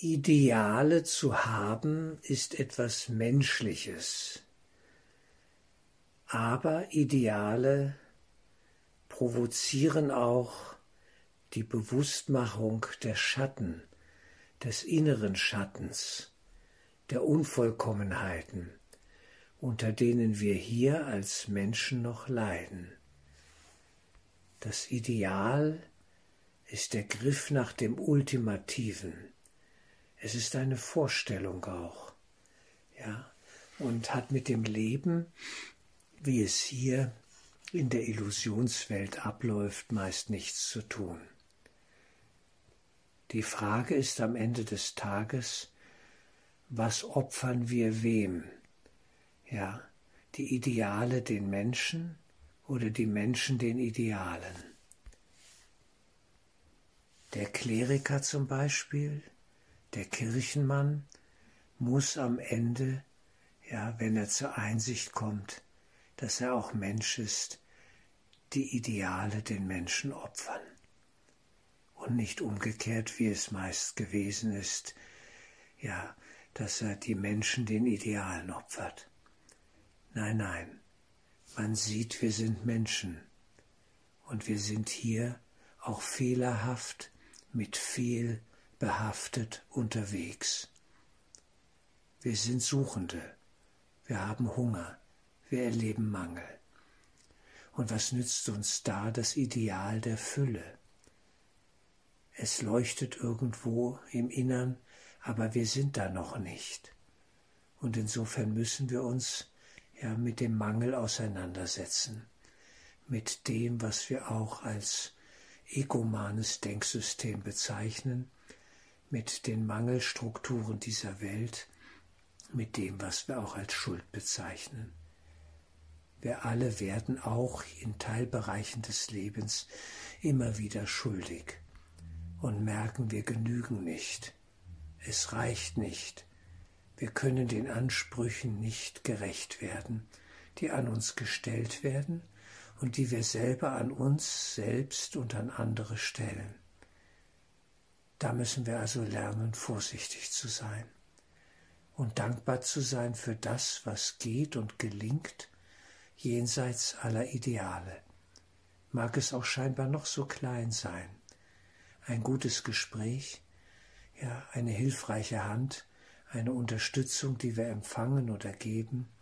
Ideale zu haben ist etwas Menschliches, aber Ideale provozieren auch die Bewusstmachung der Schatten, des inneren Schattens, der Unvollkommenheiten, unter denen wir hier als Menschen noch leiden. Das Ideal ist der Griff nach dem Ultimativen. Es ist eine Vorstellung auch, ja, und hat mit dem Leben, wie es hier in der Illusionswelt abläuft, meist nichts zu tun. Die Frage ist am Ende des Tages, was opfern wir wem? Ja, die Ideale den Menschen oder die Menschen den Idealen? Der Kleriker zum Beispiel, der Kirchenmann, muss am Ende, ja, wenn er zur Einsicht kommt, dass er auch Mensch ist, die Ideale den Menschen opfern. Und nicht umgekehrt, wie es meist gewesen ist, ja, dass er die Menschen den Idealen opfert. Nein, nein, man sieht, wir sind Menschen und wir sind hier auch fehlerhaft mit fehl behaftet unterwegs. Wir sind Suchende, wir haben Hunger, wir erleben Mangel. Und was nützt uns da das Ideal der Fülle? Es leuchtet irgendwo im Innern, aber wir sind da noch nicht. Und insofern müssen wir uns ja mit dem Mangel auseinandersetzen, mit dem, was wir auch als egomanes Denksystem bezeichnen, mit den Mangelstrukturen dieser Welt, mit dem, was wir auch als Schuld bezeichnen. Wir alle werden auch in Teilbereichen des Lebens immer wieder schuldig und merken, wir genügen nicht. Es reicht nicht. Wir können den Ansprüchen nicht gerecht werden, die an uns gestellt werden und die wir selber an uns selbst und an andere stellen. Da müssen wir also lernen, vorsichtig zu sein und dankbar zu sein für das, was geht und gelingt jenseits aller Ideale, mag es auch scheinbar noch so klein sein. Ein gutes Gespräch, ja, eine hilfreiche Hand, eine Unterstützung, die wir empfangen oder geben,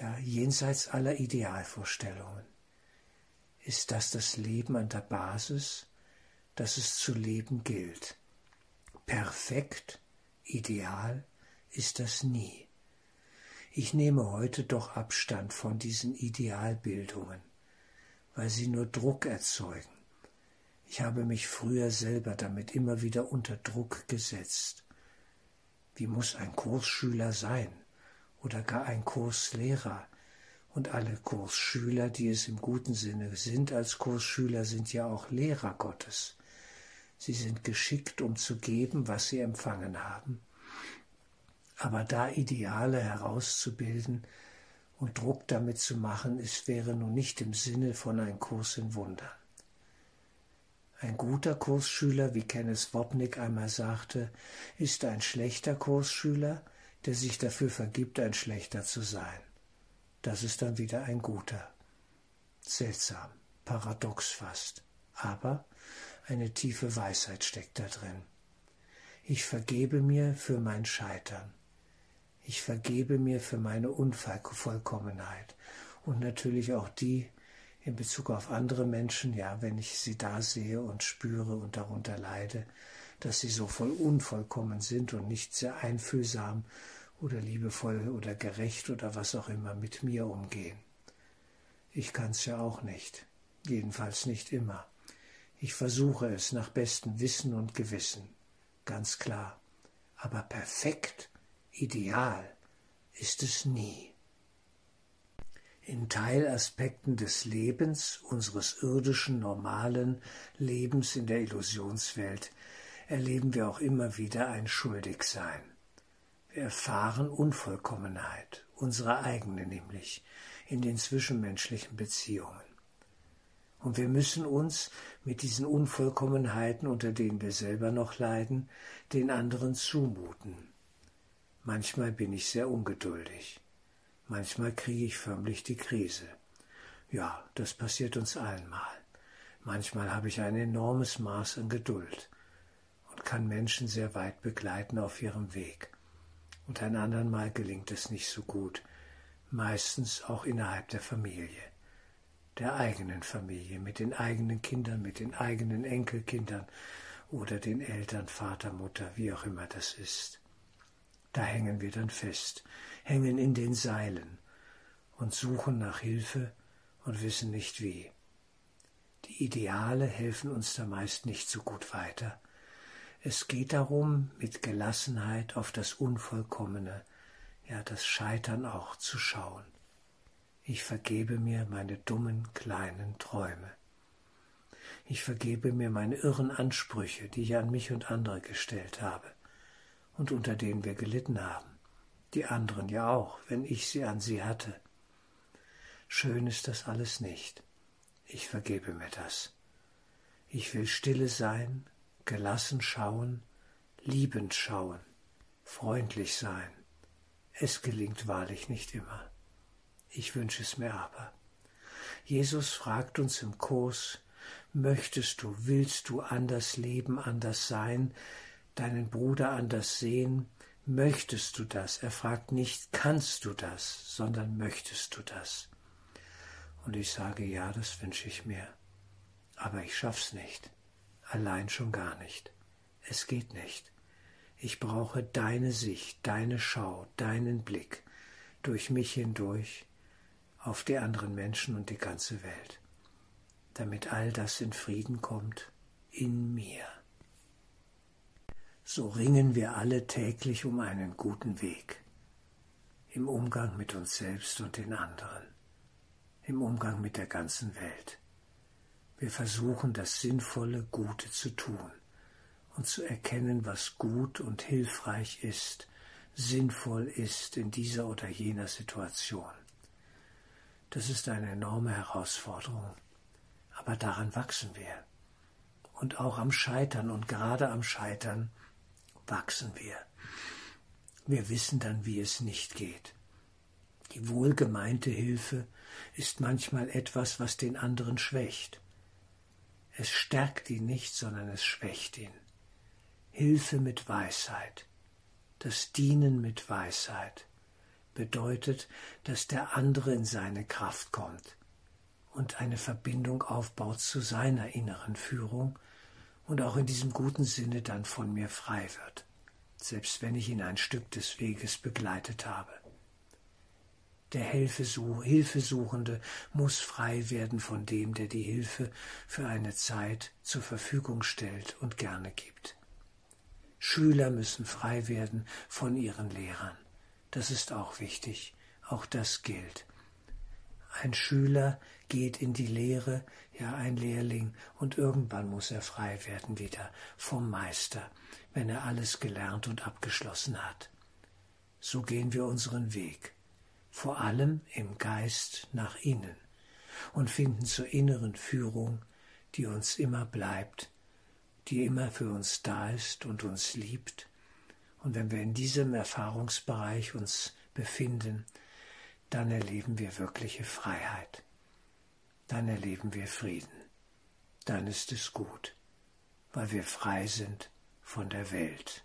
ja, jenseits aller Idealvorstellungen. Ist das das Leben an der Basis, dass es zu leben gilt? Perfekt, ideal ist das nie. Ich nehme heute doch Abstand von diesen Idealbildungen, weil sie nur Druck erzeugen. Ich habe mich früher selber damit immer wieder unter Druck gesetzt. Wie muss ein Kursschüler sein oder gar ein Kurslehrer? Und alle Kursschüler, die es im guten Sinne sind als Kursschüler, sind ja auch Lehrer Gottes. Sie sind geschickt, um zu geben, was sie empfangen haben aber da Ideale herauszubilden und Druck damit zu machen, es wäre nun nicht im Sinne von ein Kurs in Wundern. Ein guter Kursschüler, wie Kenneth Wopnick einmal sagte, ist ein schlechter Kursschüler, der sich dafür vergibt, ein schlechter zu sein. Das ist dann wieder ein guter. Seltsam, paradox fast, aber eine tiefe Weisheit steckt da drin. Ich vergebe mir für mein Scheitern ich vergebe mir für meine Unvollkommenheit und natürlich auch die in Bezug auf andere Menschen, ja, wenn ich sie da sehe und spüre und darunter leide, dass sie so voll unvollkommen sind und nicht sehr einfühlsam oder liebevoll oder gerecht oder was auch immer mit mir umgehen. Ich kann's ja auch nicht, jedenfalls nicht immer. Ich versuche es nach bestem Wissen und Gewissen, ganz klar. Aber perfekt Ideal ist es nie. In Teilaspekten des Lebens, unseres irdischen, normalen Lebens in der Illusionswelt, erleben wir auch immer wieder ein Schuldigsein. Wir erfahren Unvollkommenheit, unsere eigene nämlich, in den zwischenmenschlichen Beziehungen. Und wir müssen uns mit diesen Unvollkommenheiten, unter denen wir selber noch leiden, den anderen zumuten. Manchmal bin ich sehr ungeduldig. Manchmal kriege ich förmlich die Krise. Ja, das passiert uns allen mal. Manchmal habe ich ein enormes Maß an Geduld und kann Menschen sehr weit begleiten auf ihrem Weg. Und ein andern Mal gelingt es nicht so gut, meistens auch innerhalb der Familie der eigenen Familie, mit den eigenen Kindern, mit den eigenen Enkelkindern oder den Eltern, Vater, Mutter, wie auch immer das ist. Da hängen wir dann fest, hängen in den Seilen und suchen nach Hilfe und wissen nicht wie. Die Ideale helfen uns da meist nicht so gut weiter. Es geht darum, mit Gelassenheit auf das Unvollkommene, ja das Scheitern auch zu schauen ich vergebe mir meine dummen kleinen Träume. Ich vergebe mir meine irren Ansprüche, die ich an mich und andere gestellt habe und unter denen wir gelitten haben, die anderen ja auch, wenn ich sie an sie hatte. Schön ist das alles nicht. Ich vergebe mir das. Ich will stille sein, gelassen schauen, liebend schauen, freundlich sein. Es gelingt wahrlich nicht immer. Ich wünsche es mir aber. Jesus fragt uns im Kurs, möchtest du, willst du anders leben, anders sein, deinen Bruder anders sehen, möchtest du das? Er fragt nicht, kannst du das, sondern möchtest du das? Und ich sage, ja, das wünsche ich mir. Aber ich schaff's nicht. Allein schon gar nicht. Es geht nicht. Ich brauche deine Sicht, deine Schau, deinen Blick durch mich hindurch, auf die anderen Menschen und die ganze Welt, damit all das in Frieden kommt in mir. So ringen wir alle täglich um einen guten Weg, im Umgang mit uns selbst und den anderen, im Umgang mit der ganzen Welt. Wir versuchen das Sinnvolle, Gute zu tun und zu erkennen, was gut und hilfreich ist, sinnvoll ist in dieser oder jener Situation. Das ist eine enorme Herausforderung. Aber daran wachsen wir. Und auch am Scheitern und gerade am Scheitern wachsen wir. Wir wissen dann, wie es nicht geht. Die wohlgemeinte Hilfe ist manchmal etwas, was den anderen schwächt. Es stärkt ihn nicht, sondern es schwächt ihn. Hilfe mit Weisheit, das Dienen mit Weisheit, bedeutet, dass der andere in seine Kraft kommt und eine Verbindung aufbaut zu seiner inneren Führung und auch in diesem guten Sinne dann von mir frei wird, selbst wenn ich ihn ein Stück des Weges begleitet habe. Der Hilfesuchende muss frei werden von dem, der die Hilfe für eine Zeit zur Verfügung stellt und gerne gibt. Schüler müssen frei werden von ihren Lehrern. Das ist auch wichtig. Auch das gilt. Ein Schüler geht in die Lehre, ja ein Lehrling, und irgendwann muss er frei werden wieder vom Meister, wenn er alles gelernt und abgeschlossen hat. So gehen wir unseren Weg, vor allem im Geist nach innen, und finden zur inneren Führung, die uns immer bleibt, die immer für uns da ist und uns liebt und wenn wir in diesem Erfahrungsbereich uns befinden, dann erleben wir wirkliche Freiheit. Dann erleben wir Frieden. Dann ist es gut, weil wir frei sind von der Welt,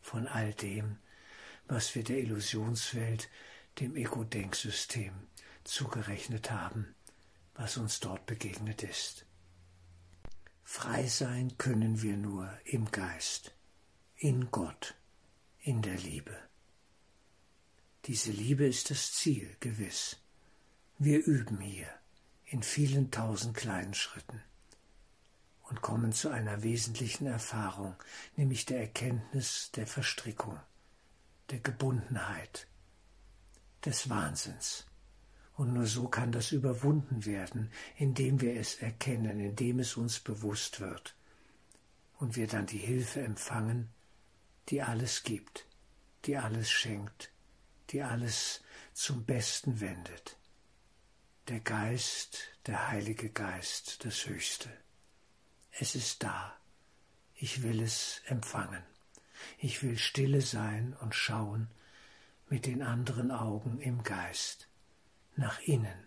von all dem, was wir der Illusionswelt, dem Ego-Denksystem zugerechnet haben, was uns dort begegnet ist. Frei sein können wir nur im Geist, in Gott in der Liebe. Diese Liebe ist das Ziel, gewiss. Wir üben hier in vielen tausend kleinen Schritten und kommen zu einer wesentlichen Erfahrung, nämlich der Erkenntnis der Verstrickung, der Gebundenheit, des Wahnsinns. Und nur so kann das überwunden werden, indem wir es erkennen, indem es uns bewusst wird und wir dann die Hilfe empfangen, die alles gibt, die alles schenkt, die alles zum Besten wendet. der Geist, der Heilige Geist, das Höchste. Es ist da. Ich will es empfangen. Ich will stille sein und schauen mit den anderen Augen im Geist, nach innen,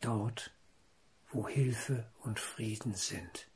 dort, wo Hilfe und Frieden sind.